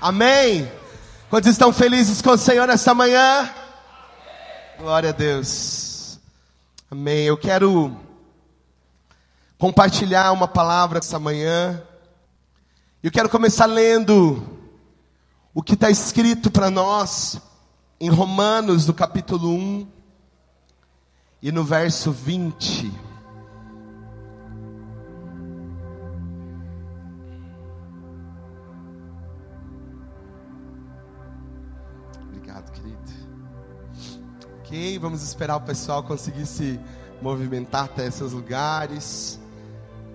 Amém? Quantos estão felizes com o Senhor nessa manhã? Glória a Deus. Amém. Eu quero compartilhar uma palavra essa manhã. Eu quero começar lendo o que está escrito para nós em Romanos, no capítulo 1 e no verso 20. Ok, vamos esperar o pessoal conseguir se movimentar até esses lugares.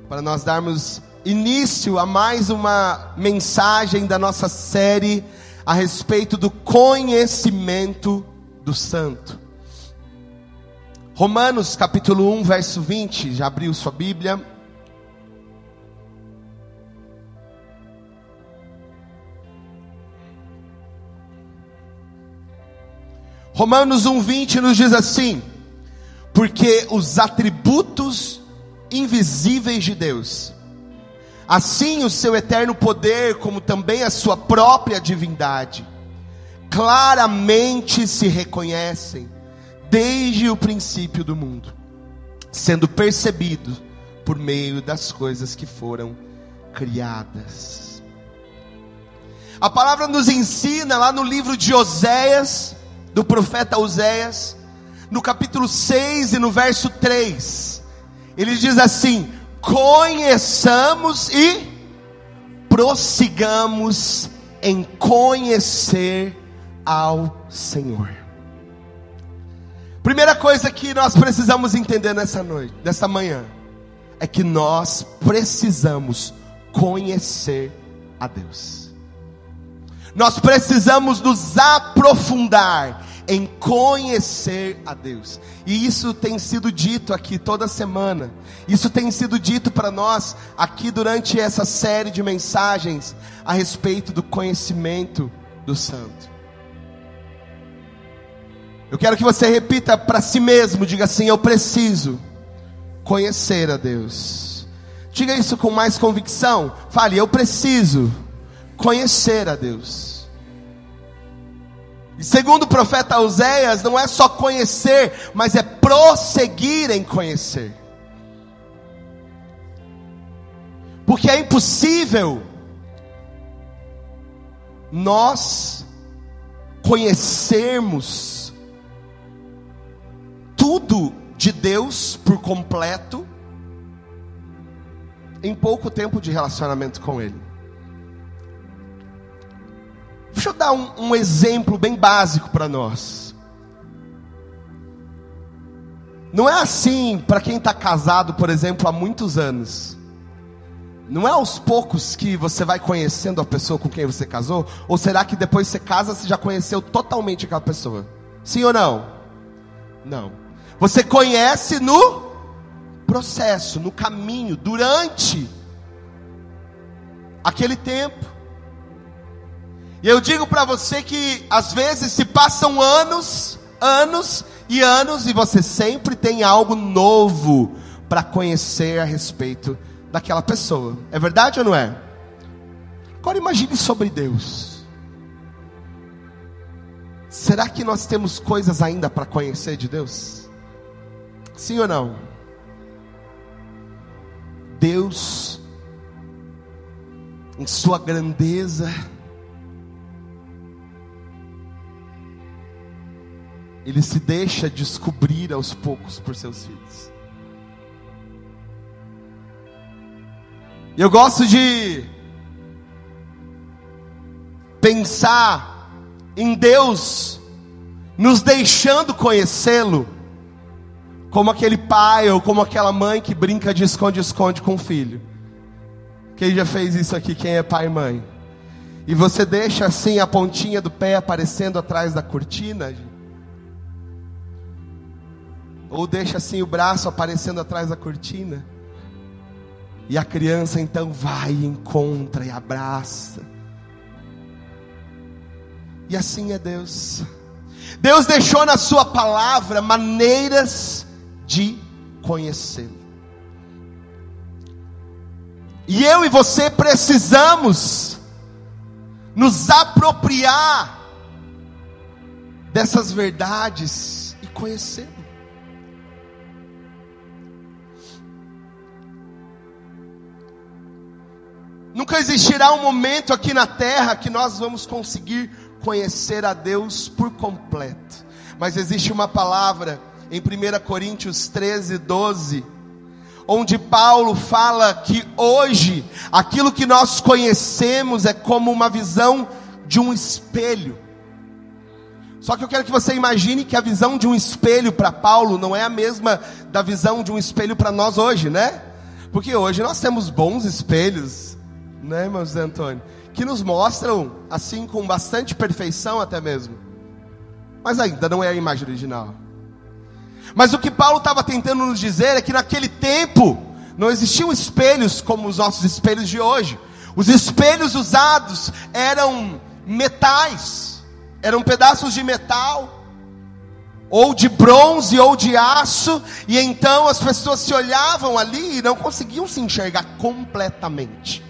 Para nós darmos início a mais uma mensagem da nossa série a respeito do conhecimento do Santo. Romanos capítulo 1, verso 20, já abriu sua Bíblia? Romanos 1:20 nos diz assim: porque os atributos invisíveis de Deus, assim o seu eterno poder, como também a sua própria divindade, claramente se reconhecem desde o princípio do mundo, sendo percebidos por meio das coisas que foram criadas. A palavra nos ensina lá no livro de Oséias, do profeta Oséias, no capítulo 6 e no verso 3. Ele diz assim: Conheçamos e prossigamos em conhecer ao Senhor. Primeira coisa que nós precisamos entender nessa noite, nessa manhã, é que nós precisamos conhecer a Deus. Nós precisamos nos aprofundar em conhecer a Deus. E isso tem sido dito aqui toda semana. Isso tem sido dito para nós aqui durante essa série de mensagens a respeito do conhecimento do Santo. Eu quero que você repita para si mesmo, diga assim: eu preciso conhecer a Deus. Diga isso com mais convicção. Fale, eu preciso conhecer a Deus. E segundo o profeta Oséias, não é só conhecer, mas é prosseguir em conhecer. Porque é impossível nós conhecermos tudo de Deus por completo em pouco tempo de relacionamento com Ele. Deixa eu dar um, um exemplo bem básico para nós. Não é assim para quem está casado, por exemplo, há muitos anos. Não é aos poucos que você vai conhecendo a pessoa com quem você casou? Ou será que depois você casa, você já conheceu totalmente aquela pessoa? Sim ou não? Não. Você conhece no processo, no caminho, durante aquele tempo. E eu digo para você que às vezes se passam anos, anos e anos e você sempre tem algo novo para conhecer a respeito daquela pessoa. É verdade ou não é? Agora imagine sobre Deus. Será que nós temos coisas ainda para conhecer de Deus? Sim ou não? Deus, em Sua grandeza, ele se deixa descobrir aos poucos por seus filhos. E eu gosto de pensar em Deus nos deixando conhecê-lo, como aquele pai ou como aquela mãe que brinca de esconde-esconde com o filho. Quem já fez isso aqui? Quem é pai e mãe? E você deixa assim a pontinha do pé aparecendo atrás da cortina, gente ou deixa assim o braço aparecendo atrás da cortina. E a criança então vai, encontra e abraça. E assim é Deus. Deus deixou na Sua palavra maneiras de conhecê-lo. E eu e você precisamos nos apropriar dessas verdades e conhecê-lo. Nunca existirá um momento aqui na terra que nós vamos conseguir conhecer a Deus por completo. Mas existe uma palavra em 1 Coríntios 13, 12, onde Paulo fala que hoje aquilo que nós conhecemos é como uma visão de um espelho. Só que eu quero que você imagine que a visão de um espelho para Paulo não é a mesma da visão de um espelho para nós hoje, né? Porque hoje nós temos bons espelhos, né, irmão José Antônio? Que nos mostram, assim, com bastante perfeição até mesmo. Mas ainda não é a imagem original. Mas o que Paulo estava tentando nos dizer é que naquele tempo não existiam espelhos como os nossos espelhos de hoje. Os espelhos usados eram metais, eram pedaços de metal, ou de bronze ou de aço, e então as pessoas se olhavam ali e não conseguiam se enxergar completamente.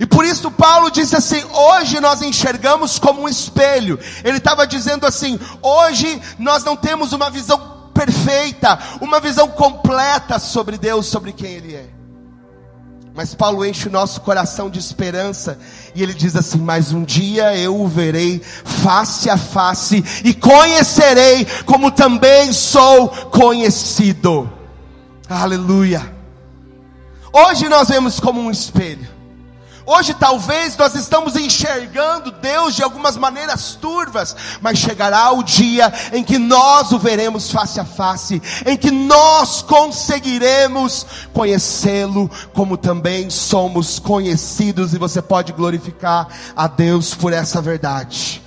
E por isso Paulo disse assim: hoje nós enxergamos como um espelho. Ele estava dizendo assim: hoje nós não temos uma visão perfeita, uma visão completa sobre Deus, sobre quem Ele é. Mas Paulo enche o nosso coração de esperança e ele diz assim: Mas um dia eu o verei face a face e conhecerei como também sou conhecido. Aleluia. Hoje nós vemos como um espelho. Hoje talvez nós estamos enxergando Deus de algumas maneiras turvas, mas chegará o dia em que nós o veremos face a face, em que nós conseguiremos conhecê-lo como também somos conhecidos e você pode glorificar a Deus por essa verdade.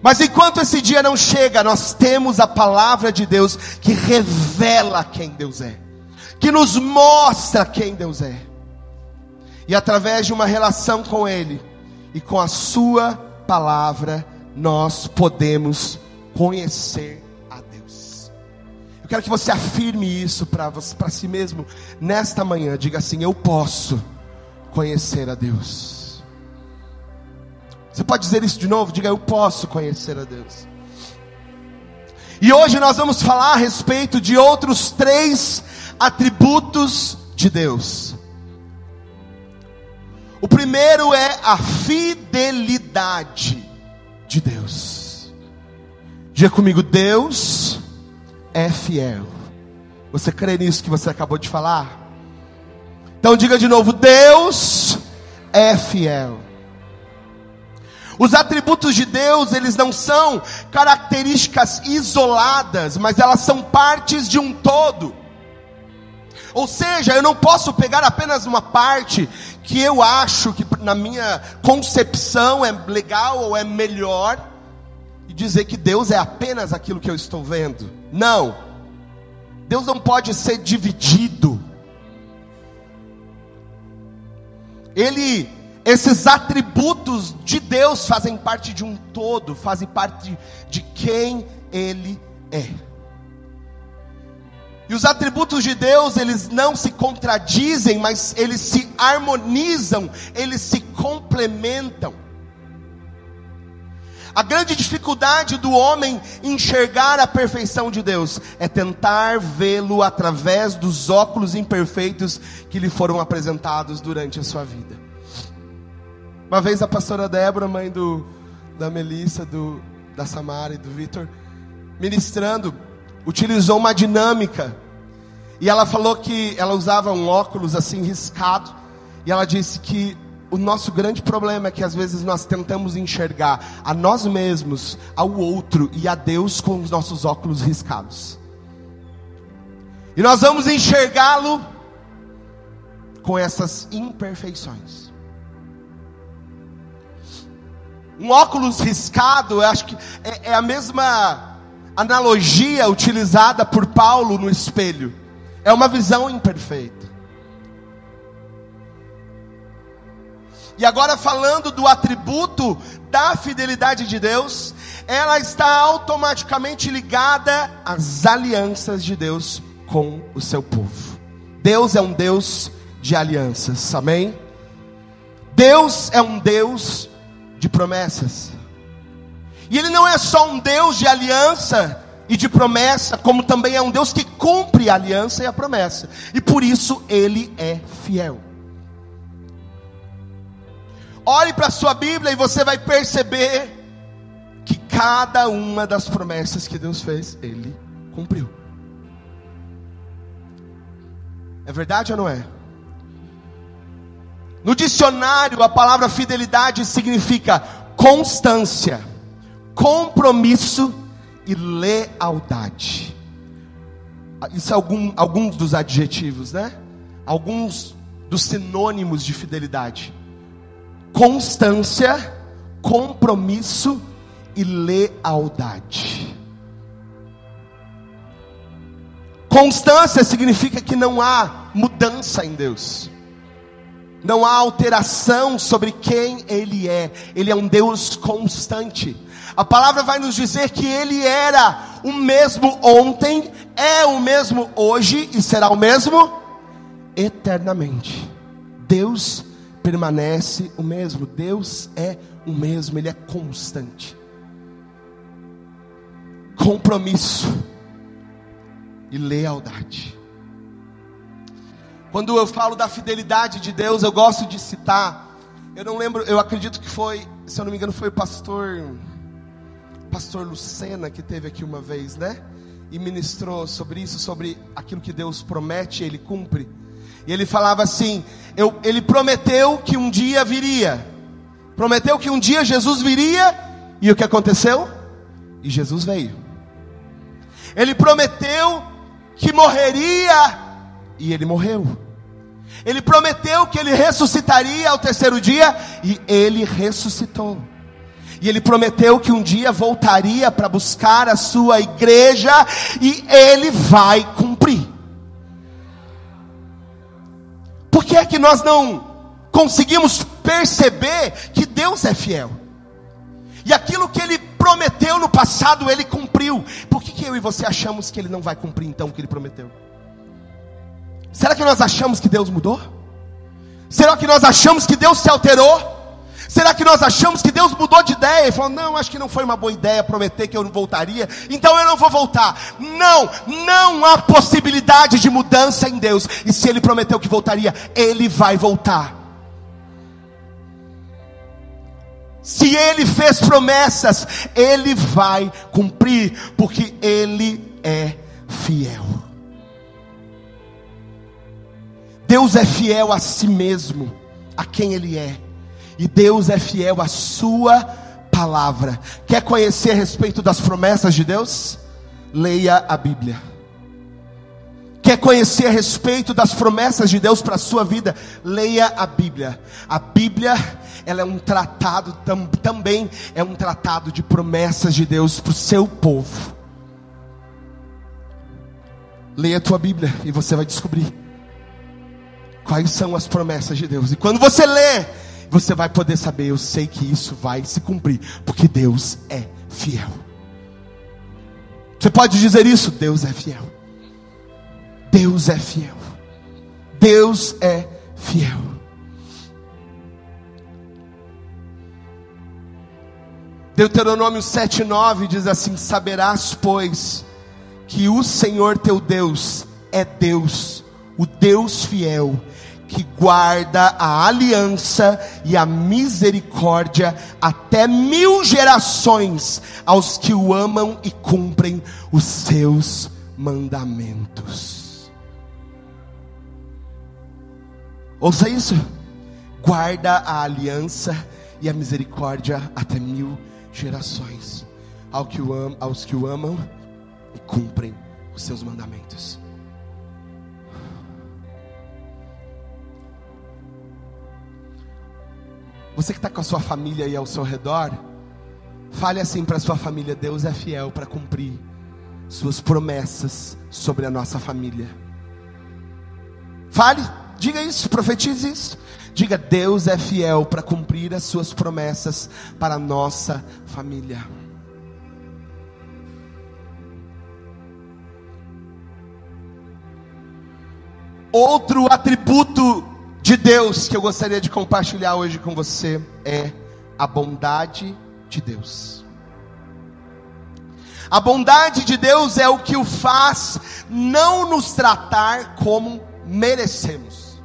Mas enquanto esse dia não chega, nós temos a palavra de Deus que revela quem Deus é, que nos mostra quem Deus é. E através de uma relação com Ele e com a Sua palavra, nós podemos conhecer a Deus. Eu quero que você afirme isso para si mesmo nesta manhã. Diga assim: Eu posso conhecer a Deus. Você pode dizer isso de novo? Diga: Eu posso conhecer a Deus. E hoje nós vamos falar a respeito de outros três atributos de Deus. O primeiro é a fidelidade de Deus. Diga comigo, Deus é fiel. Você crê nisso que você acabou de falar? Então diga de novo: Deus é fiel. Os atributos de Deus, eles não são características isoladas, mas elas são partes de um todo. Ou seja, eu não posso pegar apenas uma parte que eu acho que na minha concepção é legal ou é melhor e dizer que Deus é apenas aquilo que eu estou vendo. Não. Deus não pode ser dividido. Ele esses atributos de Deus fazem parte de um todo, fazem parte de quem ele é. E os atributos de Deus, eles não se contradizem, mas eles se harmonizam, eles se complementam. A grande dificuldade do homem enxergar a perfeição de Deus é tentar vê-lo através dos óculos imperfeitos que lhe foram apresentados durante a sua vida. Uma vez a pastora Débora, mãe do, da Melissa, do, da Samara e do Vitor, ministrando, utilizou uma dinâmica. E ela falou que ela usava um óculos assim riscado. E ela disse que o nosso grande problema é que às vezes nós tentamos enxergar a nós mesmos, ao outro e a Deus com os nossos óculos riscados. E nós vamos enxergá-lo com essas imperfeições. Um óculos riscado, eu acho que é, é a mesma analogia utilizada por Paulo no espelho. É uma visão imperfeita. E agora falando do atributo da fidelidade de Deus, ela está automaticamente ligada às alianças de Deus com o seu povo. Deus é um Deus de alianças, amém? Deus é um Deus de promessas. E Ele não é só um Deus de aliança e de promessa, como também é um Deus que cumpre a aliança e a promessa. E por isso Ele é fiel. Olhe para a sua Bíblia e você vai perceber que cada uma das promessas que Deus fez, Ele cumpriu. É verdade ou não é? No dicionário, a palavra fidelidade significa constância, compromisso e lealdade. Isso é algum, alguns dos adjetivos, né? Alguns dos sinônimos de fidelidade: constância, compromisso e lealdade. Constância significa que não há mudança em Deus. Não há alteração sobre quem Ele é. Ele é um Deus constante. A palavra vai nos dizer que Ele era o mesmo ontem, é o mesmo hoje e será o mesmo eternamente. Deus permanece o mesmo. Deus é o mesmo. Ele é constante. Compromisso e lealdade. Quando eu falo da fidelidade de Deus, eu gosto de citar. Eu não lembro, eu acredito que foi, se eu não me engano, foi o pastor pastor Lucena que teve aqui uma vez, né? E ministrou sobre isso, sobre aquilo que Deus promete, ele cumpre. E ele falava assim: eu, ele prometeu que um dia viria, prometeu que um dia Jesus viria, e o que aconteceu? E Jesus veio. Ele prometeu que morreria e ele morreu. Ele prometeu que ele ressuscitaria ao terceiro dia e ele ressuscitou. E ele prometeu que um dia voltaria para buscar a sua igreja e ele vai cumprir. Por que é que nós não conseguimos perceber que Deus é fiel? E aquilo que ele prometeu no passado, ele cumpriu. Por que, que eu e você achamos que ele não vai cumprir então o que ele prometeu? Será que nós achamos que Deus mudou? Será que nós achamos que Deus se alterou? Será que nós achamos que Deus mudou de ideia e falou: Não, acho que não foi uma boa ideia prometer que eu não voltaria, então eu não vou voltar. Não, não há possibilidade de mudança em Deus. E se Ele prometeu que voltaria, Ele vai voltar. Se ele fez promessas, ele vai cumprir, porque ele é fiel. Deus é fiel a si mesmo, a quem ele é, e Deus é fiel à sua palavra. Quer conhecer a respeito das promessas de Deus? Leia a Bíblia. Quer conhecer a respeito das promessas de Deus para a sua vida? Leia a Bíblia. A Bíblia ela é um tratado tam, também é um tratado de promessas de Deus para o seu povo. Leia a tua Bíblia e você vai descobrir quais são as promessas de Deus. E quando você lê, você vai poder saber, eu sei que isso vai se cumprir, porque Deus é fiel. Você pode dizer isso? Deus é fiel. Deus é fiel. Deus é fiel. Deuteronômio 7,9 diz assim: Saberás, pois, que o Senhor teu Deus é Deus, o Deus fiel, que guarda a aliança e a misericórdia até mil gerações aos que o amam e cumprem os seus mandamentos. Ouça isso. Guarda a aliança e a misericórdia até mil gerações que o aos que o amam e cumprem os seus mandamentos. Você que está com a sua família aí ao seu redor, fale assim para a sua família: Deus é fiel para cumprir suas promessas sobre a nossa família. Fale, diga isso, profetize isso. Diga: Deus é fiel para cumprir as suas promessas para a nossa família. Outro atributo de Deus que eu gostaria de compartilhar hoje com você é a bondade de Deus. A bondade de Deus é o que o faz não nos tratar como merecemos.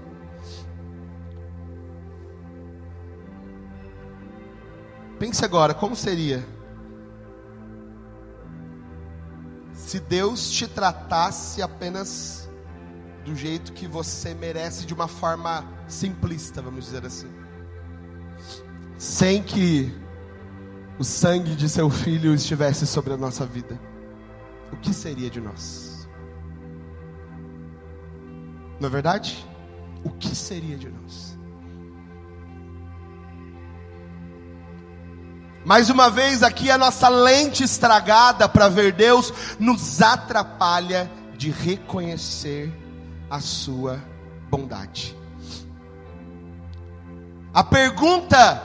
Pense agora, como seria se Deus te tratasse apenas do jeito que você merece, de uma forma simplista, vamos dizer assim, sem que o sangue de seu filho estivesse sobre a nossa vida, o que seria de nós? Não é verdade? O que seria de nós? Mais uma vez, aqui a nossa lente estragada para ver Deus nos atrapalha de reconhecer a Sua bondade. A pergunta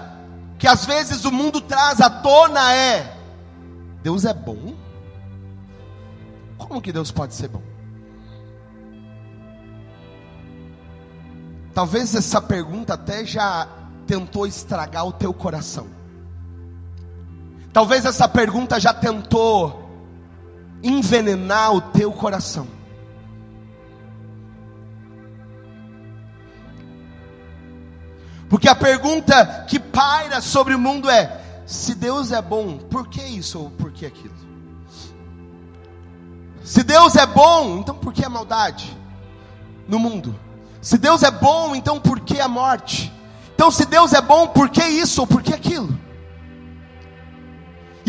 que às vezes o mundo traz à tona é: Deus é bom? Como que Deus pode ser bom? Talvez essa pergunta até já tentou estragar o teu coração. Talvez essa pergunta já tentou envenenar o teu coração. Porque a pergunta que paira sobre o mundo é: se Deus é bom, por que isso ou por que aquilo? Se Deus é bom, então por que a maldade no mundo? Se Deus é bom, então por que a morte? Então, se Deus é bom, por que isso ou por que aquilo?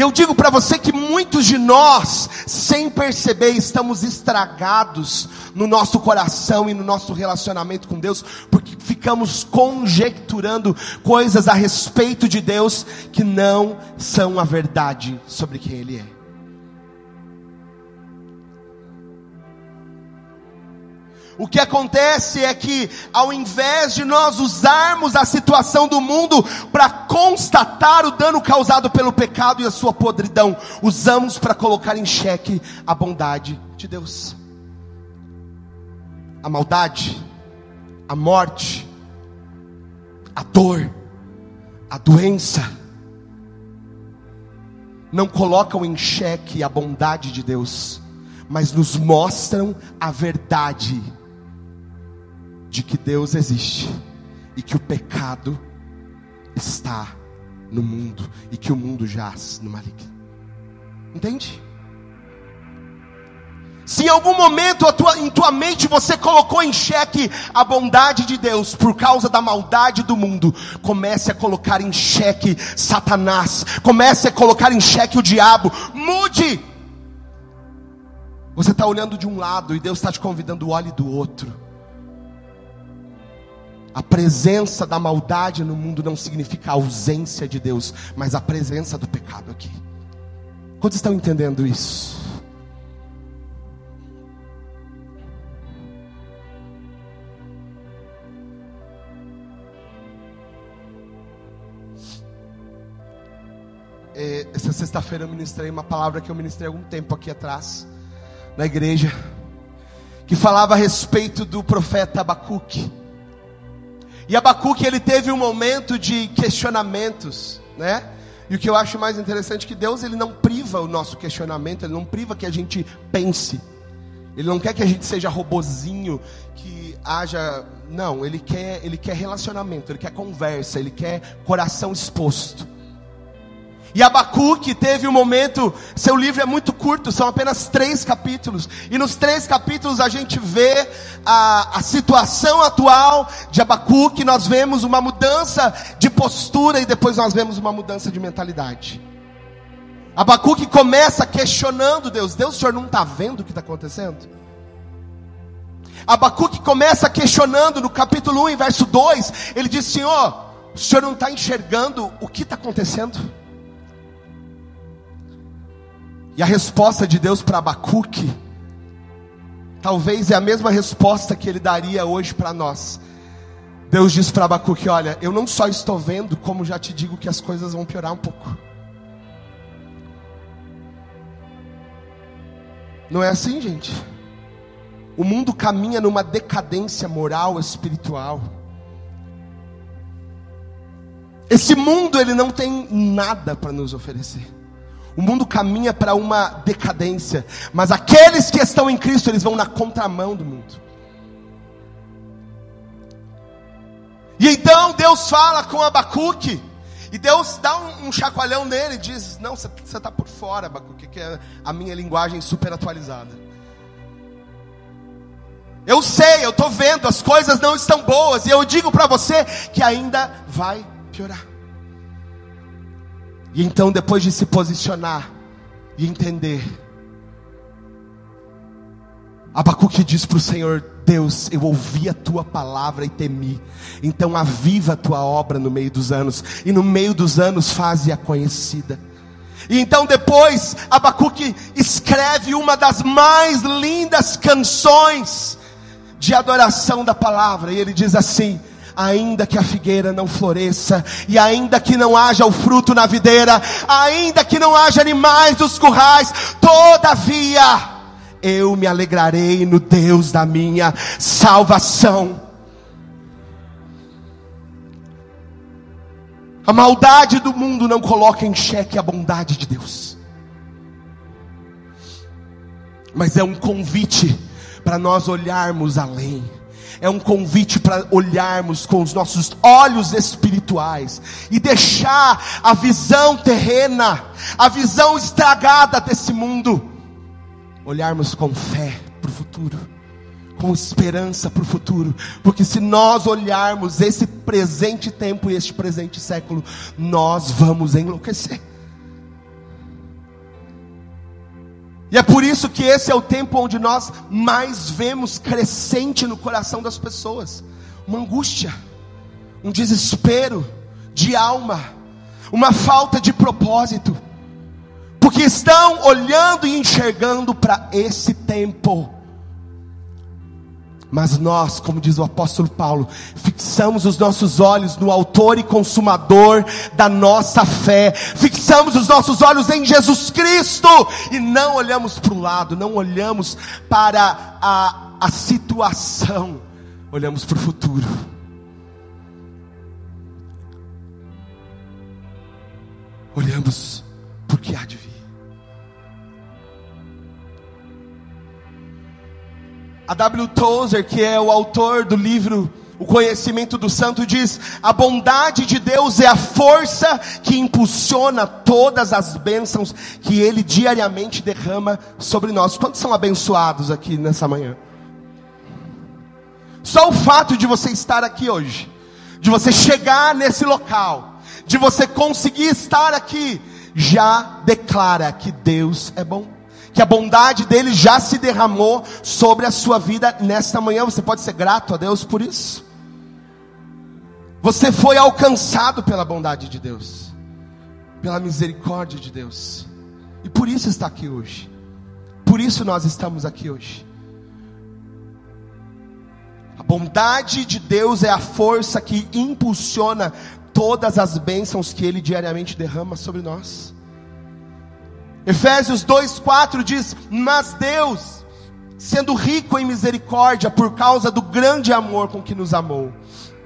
E eu digo para você que muitos de nós, sem perceber, estamos estragados no nosso coração e no nosso relacionamento com Deus, porque ficamos conjecturando coisas a respeito de Deus que não são a verdade sobre quem Ele é. O que acontece é que, ao invés de nós usarmos a situação do mundo para constatar o dano causado pelo pecado e a sua podridão, usamos para colocar em xeque a bondade de Deus. A maldade, a morte, a dor, a doença, não colocam em xeque a bondade de Deus, mas nos mostram a verdade de que Deus existe e que o pecado está no mundo e que o mundo jaz no maligno. Entende? Se em algum momento tua, em tua mente você colocou em xeque a bondade de Deus por causa da maldade do mundo, comece a colocar em xeque Satanás, comece a colocar em xeque o diabo, mude. Você está olhando de um lado e Deus está te convidando, olhe do outro. A presença da maldade no mundo não significa a ausência de Deus, mas a presença do pecado aqui. Quantos estão entendendo isso? É, essa sexta-feira eu ministrei uma palavra que eu ministrei algum tempo aqui atrás, na igreja, que falava a respeito do profeta Abacuque. E Abacuque ele teve um momento de questionamentos, né? E o que eu acho mais interessante é que Deus ele não priva o nosso questionamento, ele não priva que a gente pense. Ele não quer que a gente seja robozinho, que haja, não, ele quer, ele quer relacionamento, ele quer conversa, ele quer coração exposto. E Abacuque teve um momento, seu livro é muito curto, são apenas três capítulos. E nos três capítulos a gente vê a, a situação atual de Abacuque, nós vemos uma mudança de postura e depois nós vemos uma mudança de mentalidade. Abacuque começa questionando Deus: Deus, o senhor não está vendo o que está acontecendo? Abacuque começa questionando no capítulo 1, verso 2, ele diz: Senhor, o senhor não está enxergando o que está acontecendo? E a resposta de Deus para Abacuque, talvez é a mesma resposta que ele daria hoje para nós. Deus diz para Abacuque: Olha, eu não só estou vendo, como já te digo que as coisas vão piorar um pouco. Não é assim, gente? O mundo caminha numa decadência moral, espiritual. Esse mundo ele não tem nada para nos oferecer. O mundo caminha para uma decadência, mas aqueles que estão em Cristo, eles vão na contramão do mundo. E então Deus fala com Abacuque, e Deus dá um, um chacoalhão nele e diz: Não, você está por fora, Abacuque, que é a minha linguagem super atualizada. Eu sei, eu estou vendo, as coisas não estão boas, e eu digo para você que ainda vai piorar. E então, depois de se posicionar e entender, Abacuque diz para o Senhor: Deus, eu ouvi a tua palavra e temi, então aviva a tua obra no meio dos anos, e no meio dos anos faze-a conhecida. E então depois Abacuque escreve uma das mais lindas canções de adoração da palavra, e ele diz assim: ainda que a figueira não floresça, e ainda que não haja o fruto na videira, ainda que não haja animais dos currais, todavia eu me alegrarei no Deus da minha salvação. A maldade do mundo não coloca em xeque a bondade de Deus, mas é um convite para nós olharmos além é um convite para olharmos com os nossos olhos espirituais e deixar a visão terrena, a visão estragada desse mundo, olharmos com fé para o futuro, com esperança para o futuro, porque se nós olharmos esse presente tempo e este presente século, nós vamos enlouquecer. E é por isso que esse é o tempo onde nós mais vemos crescente no coração das pessoas. Uma angústia, um desespero de alma, uma falta de propósito, porque estão olhando e enxergando para esse tempo mas nós, como diz o apóstolo Paulo, fixamos os nossos olhos no Autor e Consumador da nossa fé, fixamos os nossos olhos em Jesus Cristo e não olhamos para o lado, não olhamos para a, a situação, olhamos para o futuro. Olhamos porque há de vir. A W. Tozer, que é o autor do livro O Conhecimento do Santo, diz: A bondade de Deus é a força que impulsiona todas as bênçãos que Ele diariamente derrama sobre nós. Quantos são abençoados aqui nessa manhã? Só o fato de você estar aqui hoje, de você chegar nesse local, de você conseguir estar aqui, já declara que Deus é bom que a bondade dele já se derramou sobre a sua vida nesta manhã. Você pode ser grato a Deus por isso. Você foi alcançado pela bondade de Deus, pela misericórdia de Deus, e por isso está aqui hoje. Por isso nós estamos aqui hoje. A bondade de Deus é a força que impulsiona todas as bênçãos que Ele diariamente derrama sobre nós. Efésios 2,4 diz: Mas Deus, sendo rico em misericórdia, por causa do grande amor com que nos amou,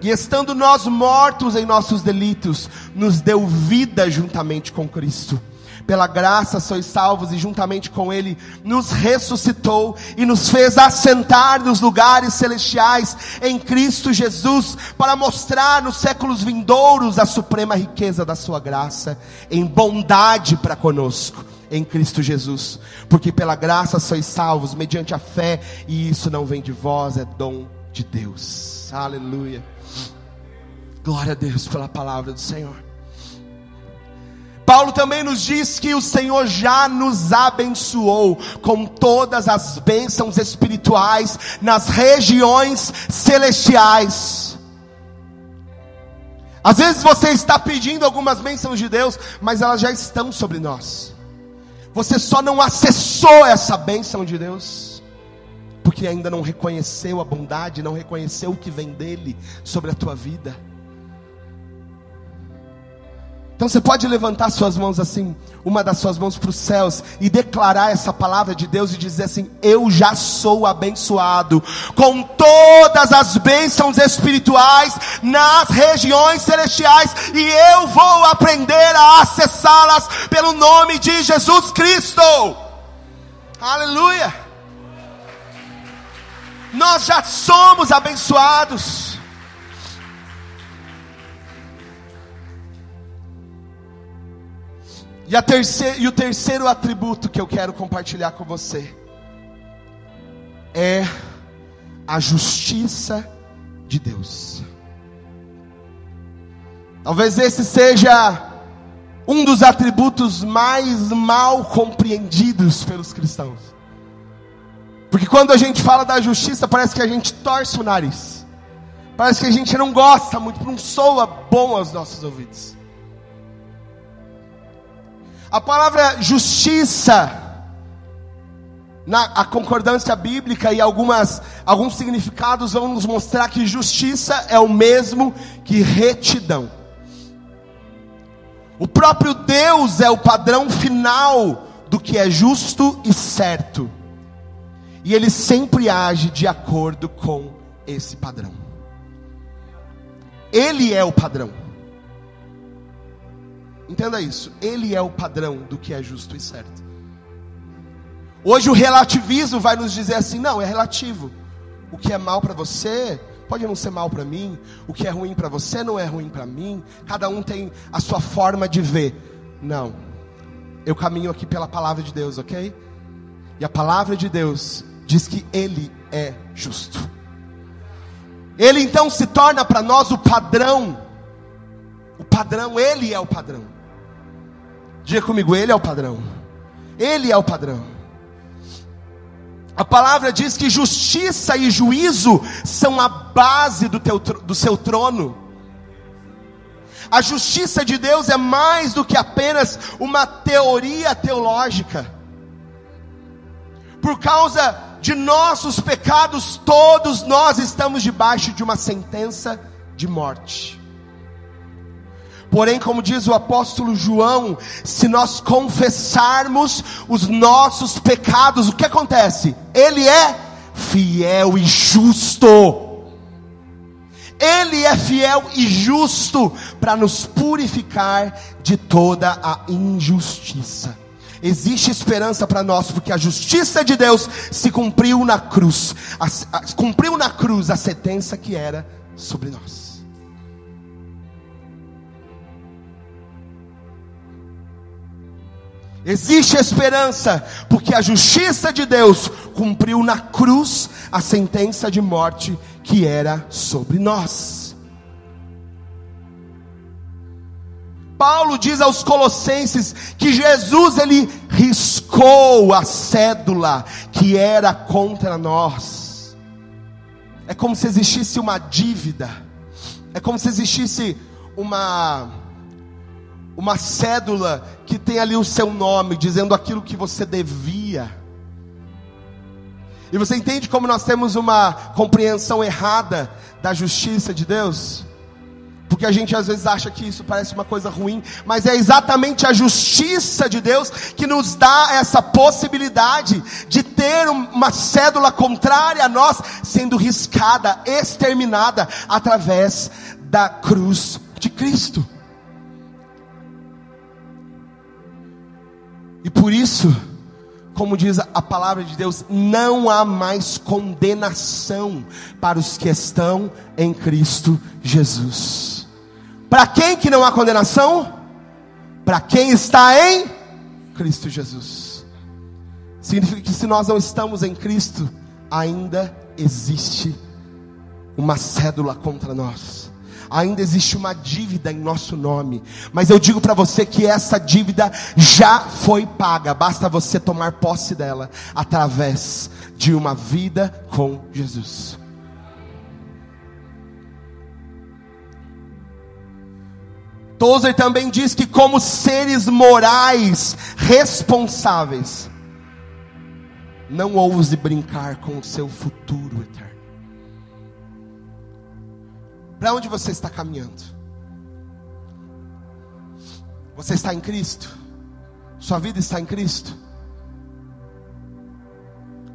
e estando nós mortos em nossos delitos, nos deu vida juntamente com Cristo. Pela graça sois salvos e juntamente com Ele nos ressuscitou e nos fez assentar nos lugares celestiais em Cristo Jesus, para mostrar nos séculos vindouros a suprema riqueza da Sua graça, em bondade para conosco em Cristo Jesus, porque pela graça sois salvos mediante a fé, e isso não vem de vós, é dom de Deus. Aleluia. Glória a Deus pela palavra do Senhor. Paulo também nos diz que o Senhor já nos abençoou com todas as bênçãos espirituais nas regiões celestiais. Às vezes você está pedindo algumas bênçãos de Deus, mas elas já estão sobre nós. Você só não acessou essa bênção de Deus, porque ainda não reconheceu a bondade, não reconheceu o que vem dele sobre a tua vida. Então você pode levantar suas mãos assim, uma das suas mãos para os céus e declarar essa palavra de Deus e dizer assim: Eu já sou abençoado com todas as bênçãos espirituais nas regiões celestiais e eu vou aprender a acessá-las pelo nome de Jesus Cristo. Aleluia! Nós já somos abençoados. E, a terceira, e o terceiro atributo que eu quero compartilhar com você é a justiça de Deus. Talvez esse seja um dos atributos mais mal compreendidos pelos cristãos. Porque quando a gente fala da justiça, parece que a gente torce o nariz. Parece que a gente não gosta muito, não soa bom aos nossos ouvidos. A palavra justiça, na a concordância bíblica e algumas, alguns significados vão nos mostrar que justiça é o mesmo que retidão. O próprio Deus é o padrão final do que é justo e certo. E ele sempre age de acordo com esse padrão. Ele é o padrão. Entenda isso. Ele é o padrão do que é justo e certo. Hoje o relativismo vai nos dizer assim: não, é relativo. O que é mal para você pode não ser mal para mim. O que é ruim para você não é ruim para mim. Cada um tem a sua forma de ver. Não. Eu caminho aqui pela palavra de Deus, ok? E a palavra de Deus diz que Ele é justo. Ele então se torna para nós o padrão. O padrão, Ele é o padrão. Diga comigo, Ele é o padrão. Ele é o padrão. A palavra diz que justiça e juízo são a base do, teu, do seu trono. A justiça de Deus é mais do que apenas uma teoria teológica. Por causa de nossos pecados, todos nós estamos debaixo de uma sentença de morte. Porém, como diz o apóstolo João, se nós confessarmos os nossos pecados, o que acontece? Ele é fiel e justo. Ele é fiel e justo para nos purificar de toda a injustiça. Existe esperança para nós, porque a justiça de Deus se cumpriu na cruz, a, a, cumpriu na cruz a sentença que era sobre nós. Existe esperança, porque a justiça de Deus cumpriu na cruz a sentença de morte que era sobre nós. Paulo diz aos Colossenses que Jesus ele riscou a cédula que era contra nós. É como se existisse uma dívida. É como se existisse uma uma cédula que tem ali o seu nome, dizendo aquilo que você devia. E você entende como nós temos uma compreensão errada da justiça de Deus? Porque a gente às vezes acha que isso parece uma coisa ruim, mas é exatamente a justiça de Deus que nos dá essa possibilidade de ter uma cédula contrária a nós sendo riscada, exterminada através da cruz de Cristo. E por isso, como diz a palavra de Deus, não há mais condenação para os que estão em Cristo Jesus. Para quem que não há condenação? Para quem está em Cristo Jesus. Significa que se nós não estamos em Cristo, ainda existe uma cédula contra nós ainda existe uma dívida em nosso nome. Mas eu digo para você que essa dívida já foi paga, basta você tomar posse dela através de uma vida com Jesus. Tozer também diz que, como seres morais responsáveis, não ouse brincar com o seu futuro eterno. Para onde você está caminhando? Você está em Cristo? Sua vida está em Cristo?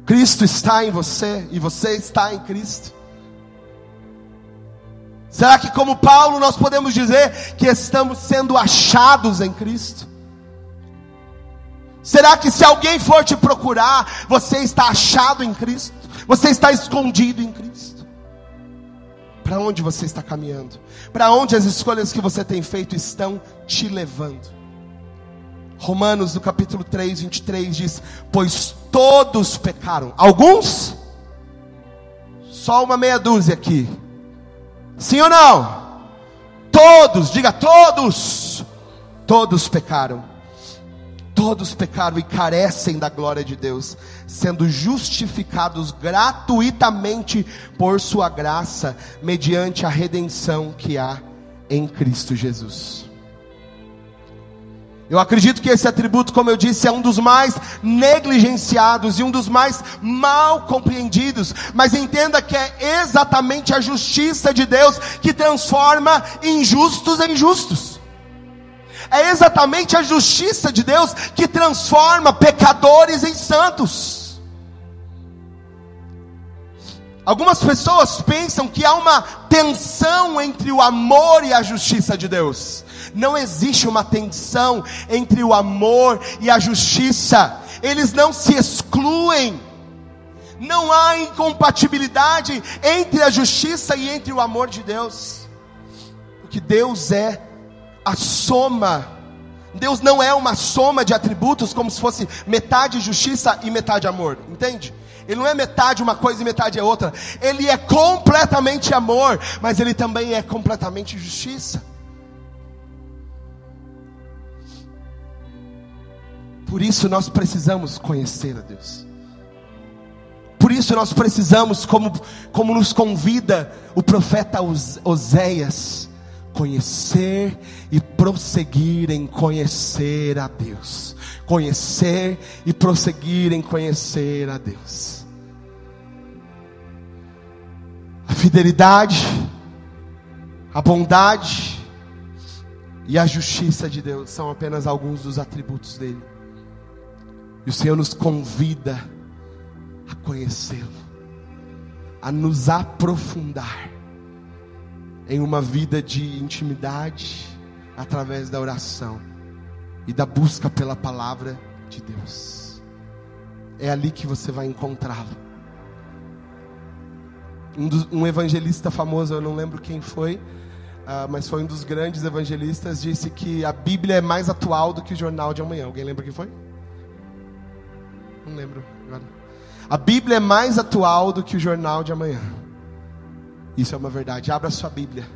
Cristo está em você e você está em Cristo? Será que, como Paulo, nós podemos dizer que estamos sendo achados em Cristo? Será que, se alguém for te procurar, você está achado em Cristo? Você está escondido em Cristo? Para onde você está caminhando? Para onde as escolhas que você tem feito estão te levando? Romanos, no capítulo 3, 23 diz: Pois todos pecaram. Alguns? Só uma meia dúzia aqui. Sim ou não? Todos, diga todos. Todos pecaram. Todos pecaram e carecem da glória de Deus, sendo justificados gratuitamente por Sua graça, mediante a redenção que há em Cristo Jesus. Eu acredito que esse atributo, como eu disse, é um dos mais negligenciados e um dos mais mal compreendidos. Mas entenda que é exatamente a justiça de Deus que transforma injustos em justos. É exatamente a justiça de Deus que transforma pecadores em santos. Algumas pessoas pensam que há uma tensão entre o amor e a justiça de Deus. Não existe uma tensão entre o amor e a justiça, eles não se excluem. Não há incompatibilidade entre a justiça e entre o amor de Deus. Porque Deus é a soma. Deus não é uma soma de atributos como se fosse metade justiça e metade amor, entende? Ele não é metade uma coisa e metade é outra. Ele é completamente amor, mas ele também é completamente justiça. Por isso nós precisamos conhecer a Deus. Por isso nós precisamos, como, como nos convida o profeta Oséias, conhecer e prosseguir em conhecer a Deus. Conhecer e prosseguir em conhecer a Deus. A fidelidade, a bondade e a justiça de Deus são apenas alguns dos atributos dele. E o Senhor nos convida a conhecê-lo, a nos aprofundar em uma vida de intimidade através da oração e da busca pela palavra de Deus. É ali que você vai encontrá-lo. Um, um, evangelista famoso, eu não lembro quem foi, uh, mas foi um dos grandes evangelistas, disse que a Bíblia é mais atual do que o jornal de amanhã. Alguém lembra quem foi? Não lembro agora. A Bíblia é mais atual do que o jornal de amanhã. Isso é uma verdade. Abra sua Bíblia.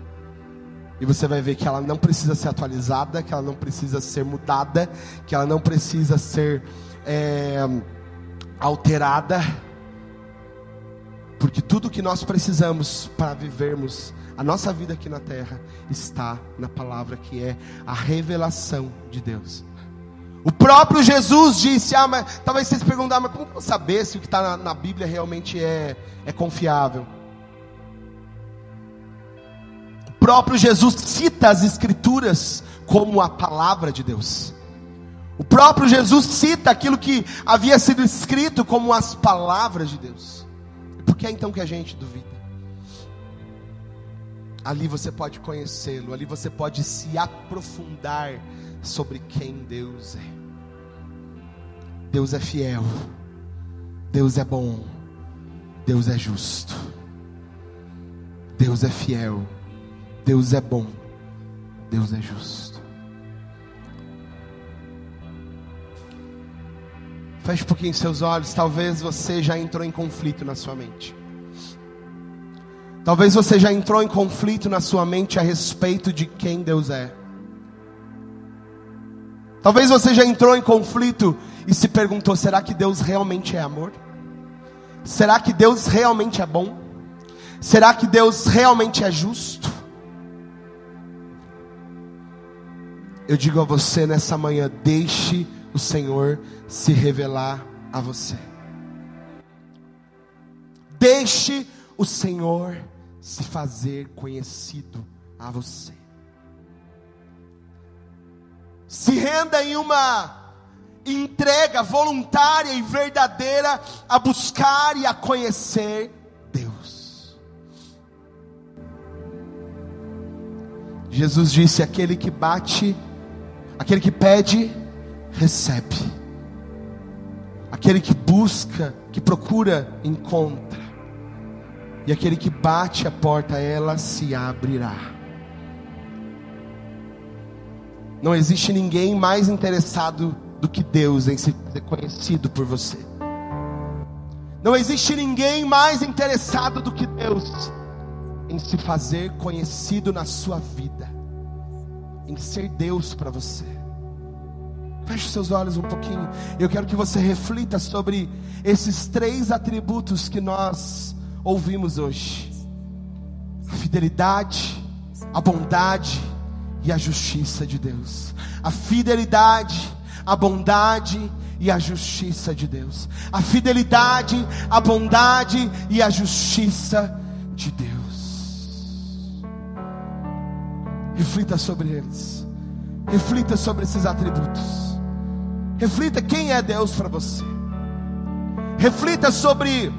E você vai ver que ela não precisa ser atualizada, que ela não precisa ser mudada, que ela não precisa ser é, alterada. Porque tudo que nós precisamos para vivermos a nossa vida aqui na terra está na palavra que é a revelação de Deus. O próprio Jesus disse: Ah, mas talvez vocês perguntar, mas como saber se o que está na, na, Bíblia realmente é, é confiável? Próprio Jesus cita as Escrituras como a palavra de Deus. O próprio Jesus cita aquilo que havia sido escrito como as palavras de Deus. Por que é então que a gente duvida? Ali você pode conhecê-lo, ali você pode se aprofundar sobre quem Deus é. Deus é fiel, Deus é bom, Deus é justo, Deus é fiel, Deus é bom, Deus é justo. Feche um pouquinho seus olhos, talvez você já entrou em conflito na sua mente. Talvez você já entrou em conflito na sua mente a respeito de quem Deus é. Talvez você já entrou em conflito e se perguntou: será que Deus realmente é amor? Será que Deus realmente é bom? Será que Deus realmente é justo? Eu digo a você nessa manhã: deixe o Senhor se revelar a você. Deixe o Senhor se fazer conhecido a você. Se renda em uma entrega voluntária e verdadeira a buscar e a conhecer Deus. Jesus disse: aquele que bate, aquele que pede, recebe. Aquele que busca, que procura, encontra. E aquele que bate a porta, ela se abrirá. Não existe ninguém mais interessado do que Deus em ser conhecido por você. Não existe ninguém mais interessado do que Deus em se fazer conhecido na sua vida, em ser Deus para você. Feche seus olhos um pouquinho. Eu quero que você reflita sobre esses três atributos que nós ouvimos hoje: a fidelidade, a bondade e a justiça de Deus. A fidelidade, a bondade e a justiça de Deus. A fidelidade, a bondade e a justiça de Deus. Reflita sobre eles. Reflita sobre esses atributos. Reflita quem é Deus para você. Reflita sobre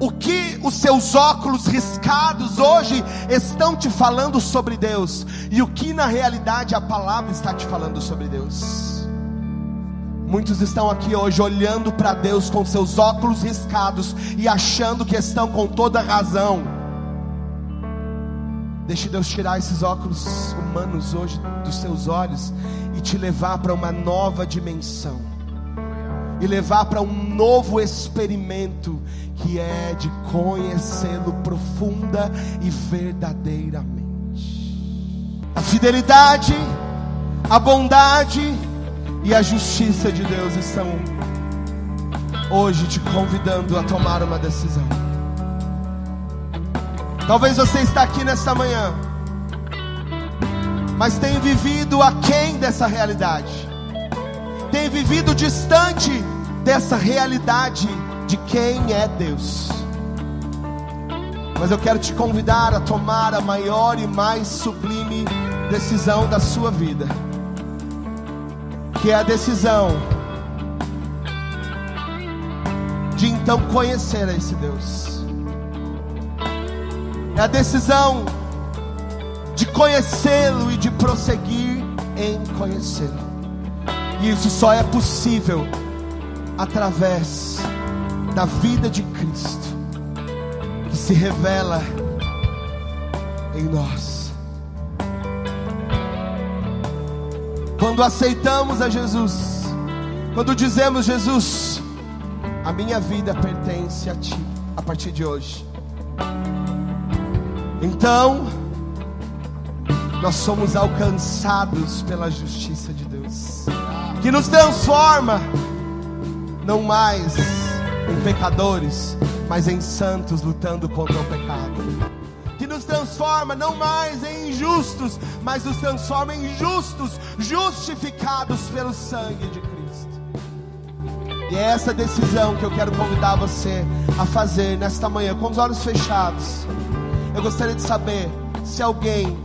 o que os seus óculos riscados hoje estão te falando sobre Deus e o que na realidade a palavra está te falando sobre Deus. Muitos estão aqui hoje olhando para Deus com seus óculos riscados e achando que estão com toda razão. Deixe Deus tirar esses óculos humanos hoje dos seus olhos e te levar para uma nova dimensão e levar para um novo experimento que é de conhecê-lo profunda e verdadeiramente. A fidelidade, a bondade e a justiça de Deus estão hoje te convidando a tomar uma decisão. Talvez você está aqui nesta manhã, mas tem vivido aquém dessa realidade, tem vivido distante dessa realidade de quem é Deus. Mas eu quero te convidar a tomar a maior e mais sublime decisão da sua vida, que é a decisão de então conhecer a esse Deus. É a decisão de conhecê-lo e de prosseguir em conhecê-lo. E isso só é possível através da vida de Cristo que se revela em nós. Quando aceitamos a Jesus, quando dizemos Jesus, a minha vida pertence a Ti a partir de hoje. Então, nós somos alcançados pela justiça de Deus, que nos transforma não mais em pecadores, mas em santos lutando contra o pecado. Que nos transforma não mais em injustos, mas nos transforma em justos, justificados pelo sangue de Cristo. E é essa decisão que eu quero convidar você a fazer nesta manhã, com os olhos fechados. Eu gostaria de saber se alguém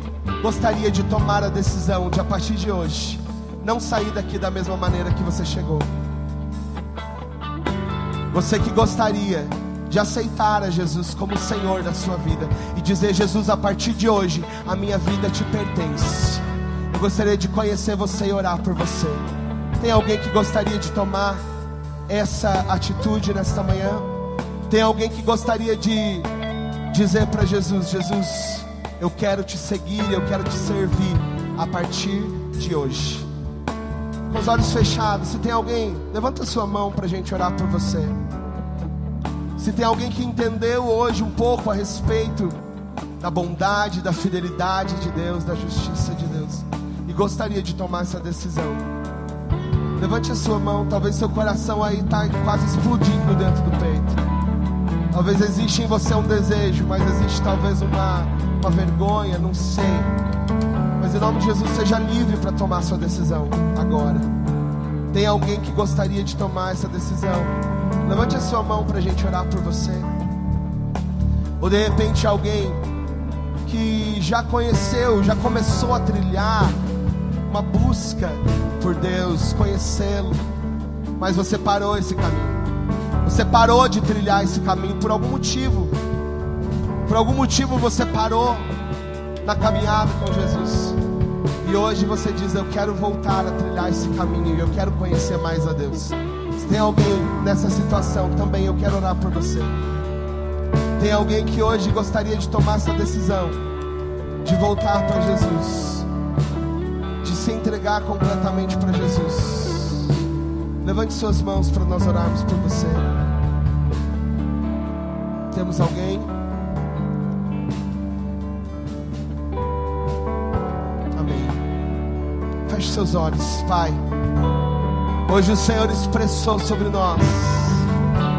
gostaria de tomar a decisão de a partir de hoje não sair daqui da mesma maneira que você chegou. Você que gostaria de aceitar a Jesus como Senhor da sua vida e dizer: Jesus, a partir de hoje, a minha vida te pertence. Eu gostaria de conhecer você e orar por você. Tem alguém que gostaria de tomar essa atitude nesta manhã? Tem alguém que gostaria de dizer para Jesus: Jesus, eu quero te seguir, eu quero te servir a partir de hoje com os olhos fechados. Se tem alguém, levanta sua mão para a gente orar por você. Se tem alguém que entendeu hoje um pouco a respeito da bondade, da fidelidade de Deus, da justiça de Deus, e gostaria de tomar essa decisão, levante a sua mão. Talvez seu coração aí está quase explodindo dentro do peito. Talvez exista em você um desejo, mas existe talvez uma, uma vergonha, não sei. Mas em nome de Jesus, seja livre para tomar sua decisão agora. Tem alguém que gostaria de tomar essa decisão? Levante a sua mão para a gente orar por você. Ou de repente alguém que já conheceu, já começou a trilhar uma busca por Deus, conhecê-lo, mas você parou esse caminho. Você parou de trilhar esse caminho por algum motivo. Por algum motivo você parou na caminhada com Jesus. E hoje você diz: Eu quero voltar a trilhar esse caminho. Eu quero conhecer mais a Deus. Se tem alguém nessa situação também, eu quero orar por você. Tem alguém que hoje gostaria de tomar essa decisão, de voltar para Jesus, de se entregar completamente para Jesus. Levante suas mãos para nós orarmos por você. Temos alguém? Amém. Feche seus olhos, Pai. Hoje o Senhor expressou sobre nós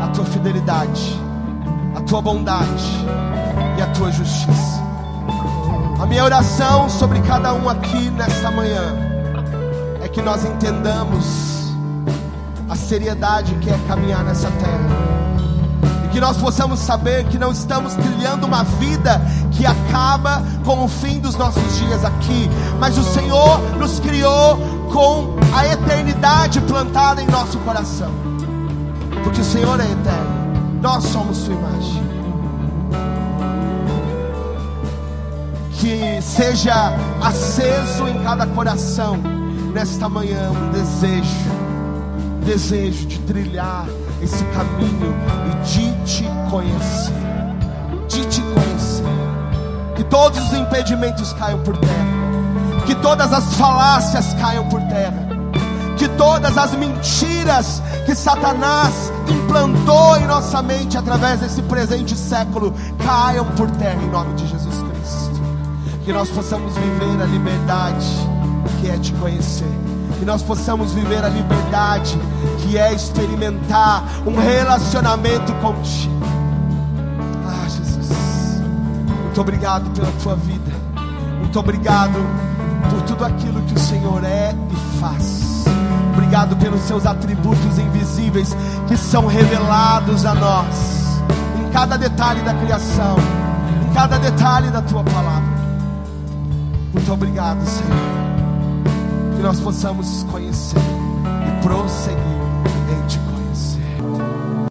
a tua fidelidade a tua bondade e a tua justiça. A minha oração sobre cada um aqui nesta manhã é que nós entendamos a seriedade que é caminhar nessa terra. Que nós possamos saber que não estamos trilhando uma vida que acaba com o fim dos nossos dias aqui, mas o Senhor nos criou com a eternidade plantada em nosso coração. Porque o Senhor é eterno. Nós somos Sua imagem. Que seja aceso em cada coração, nesta manhã, um desejo, desejo de trilhar esse caminho e de te conhecer. De te conhecer. Que todos os impedimentos caiam por terra. Que todas as falácias caiam por terra que todas as mentiras que Satanás implantou em nossa mente através desse presente século caiam por terra em nome de Jesus Cristo. Que nós possamos viver a liberdade que é te conhecer. Que nós possamos viver a liberdade que é experimentar um relacionamento contigo. Ah, Jesus. Muito obrigado pela tua vida. Muito obrigado por tudo aquilo que o Senhor é e faz. Obrigado pelos seus atributos invisíveis que são revelados a nós, em cada detalhe da criação, em cada detalhe da tua palavra. Muito obrigado, Senhor. Que nós possamos conhecer e prosseguir